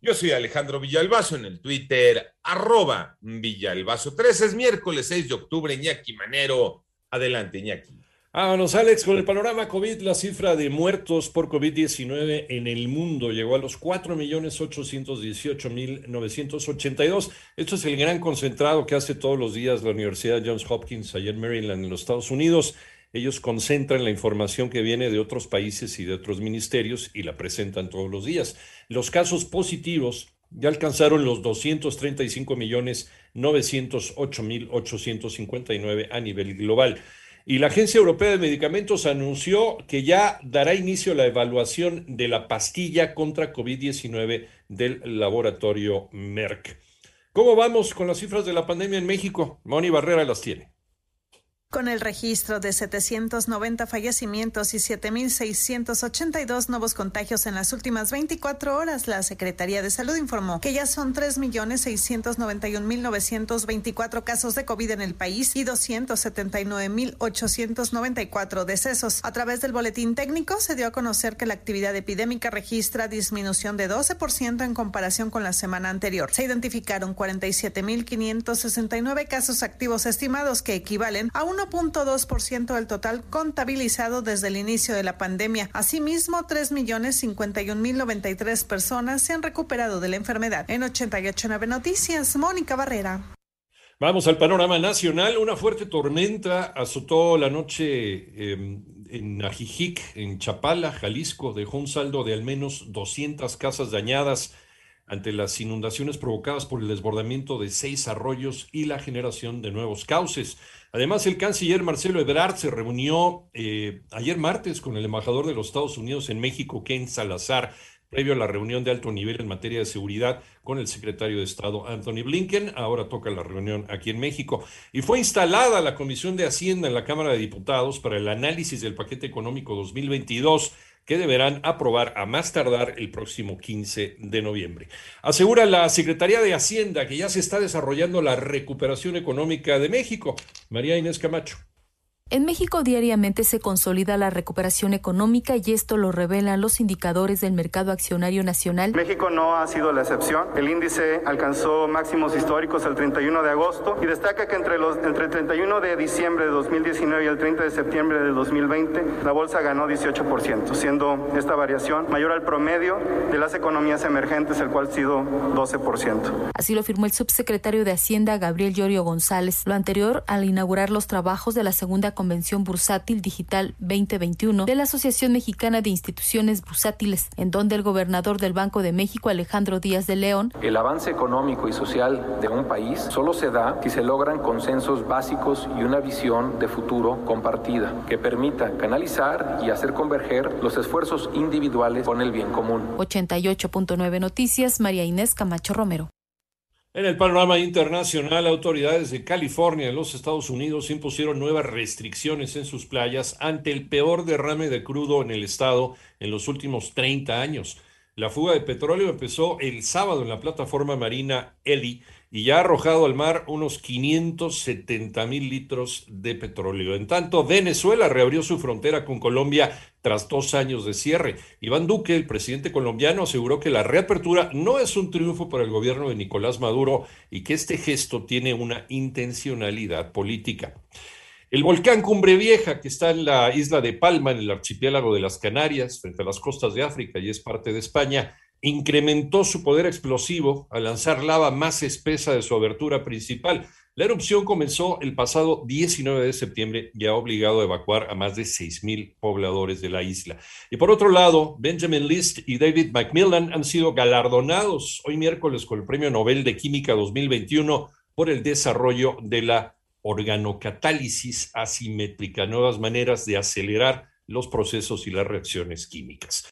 Yo soy Alejandro Villalbazo en el Twitter, arroba Villalbazo. 13 es miércoles 6 de octubre, Iñaki Manero. Adelante, Iñaki. Vámonos, Alex, con el panorama COVID, la cifra de muertos por COVID-19 en el mundo llegó a los 4.818.982. Esto es el gran concentrado que hace todos los días la Universidad Johns Hopkins allá en Maryland, en los Estados Unidos. Ellos concentran la información que viene de otros países y de otros ministerios y la presentan todos los días. Los casos positivos ya alcanzaron los 235 millones 908 mil 859 a nivel global. Y la Agencia Europea de Medicamentos anunció que ya dará inicio a la evaluación de la pastilla contra COVID-19 del laboratorio Merck. ¿Cómo vamos con las cifras de la pandemia en México? Moni Barrera las tiene. Con el registro de 790 fallecimientos y 7.682 nuevos contagios en las últimas 24 horas, la Secretaría de Salud informó que ya son 3.691.924 casos de COVID en el país y 279.894 decesos. A través del boletín técnico se dio a conocer que la actividad epidémica registra disminución de 12% en comparación con la semana anterior. Se identificaron 47.569 casos activos estimados que equivalen a un 1.2% del total contabilizado desde el inicio de la pandemia. Asimismo, 3.051.093 personas se han recuperado de la enfermedad. En 889 Noticias, Mónica Barrera. Vamos al panorama nacional. Una fuerte tormenta azotó la noche em, en Ajijic, en Chapala, Jalisco. Dejó un saldo de al menos 200 casas dañadas ante las inundaciones provocadas por el desbordamiento de seis arroyos y la generación de nuevos cauces. Además, el canciller Marcelo Ebrard se reunió eh, ayer martes con el embajador de los Estados Unidos en México, Ken Salazar, previo a la reunión de alto nivel en materia de seguridad con el secretario de Estado Anthony Blinken. Ahora toca la reunión aquí en México. Y fue instalada la Comisión de Hacienda en la Cámara de Diputados para el análisis del paquete económico 2022 que deberán aprobar a más tardar el próximo 15 de noviembre. Asegura la Secretaría de Hacienda que ya se está desarrollando la recuperación económica de México. María Inés Camacho. En México diariamente se consolida la recuperación económica y esto lo revelan los indicadores del mercado accionario nacional. México no ha sido la excepción. El índice alcanzó máximos históricos el 31 de agosto y destaca que entre, los, entre el 31 de diciembre de 2019 y el 30 de septiembre de 2020 la bolsa ganó 18%, siendo esta variación mayor al promedio de las economías emergentes, el cual ha sido 12%. Así lo afirmó el subsecretario de Hacienda, Gabriel Llorio González. Lo anterior al inaugurar los trabajos de la segunda Convención Bursátil Digital 2021 de la Asociación Mexicana de Instituciones Bursátiles, en donde el gobernador del Banco de México, Alejandro Díaz de León, el avance económico y social de un país solo se da si se logran consensos básicos y una visión de futuro compartida que permita canalizar y hacer converger los esfuerzos individuales con el bien común. 88.9 Noticias, María Inés Camacho Romero. En el panorama internacional, autoridades de California en los Estados Unidos impusieron nuevas restricciones en sus playas ante el peor derrame de crudo en el estado en los últimos 30 años. La fuga de petróleo empezó el sábado en la plataforma marina Eli y ya ha arrojado al mar unos 570 mil litros de petróleo. En tanto, Venezuela reabrió su frontera con Colombia tras dos años de cierre. Iván Duque, el presidente colombiano, aseguró que la reapertura no es un triunfo para el gobierno de Nicolás Maduro y que este gesto tiene una intencionalidad política. El volcán Cumbre Vieja, que está en la isla de Palma, en el archipiélago de las Canarias, frente a las costas de África y es parte de España, incrementó su poder explosivo al lanzar lava más espesa de su abertura principal. La erupción comenzó el pasado 19 de septiembre y ha obligado a evacuar a más de 6.000 pobladores de la isla. Y por otro lado, Benjamin List y David Macmillan han sido galardonados hoy miércoles con el Premio Nobel de Química 2021 por el desarrollo de la organocatálisis asimétrica, nuevas maneras de acelerar los procesos y las reacciones químicas.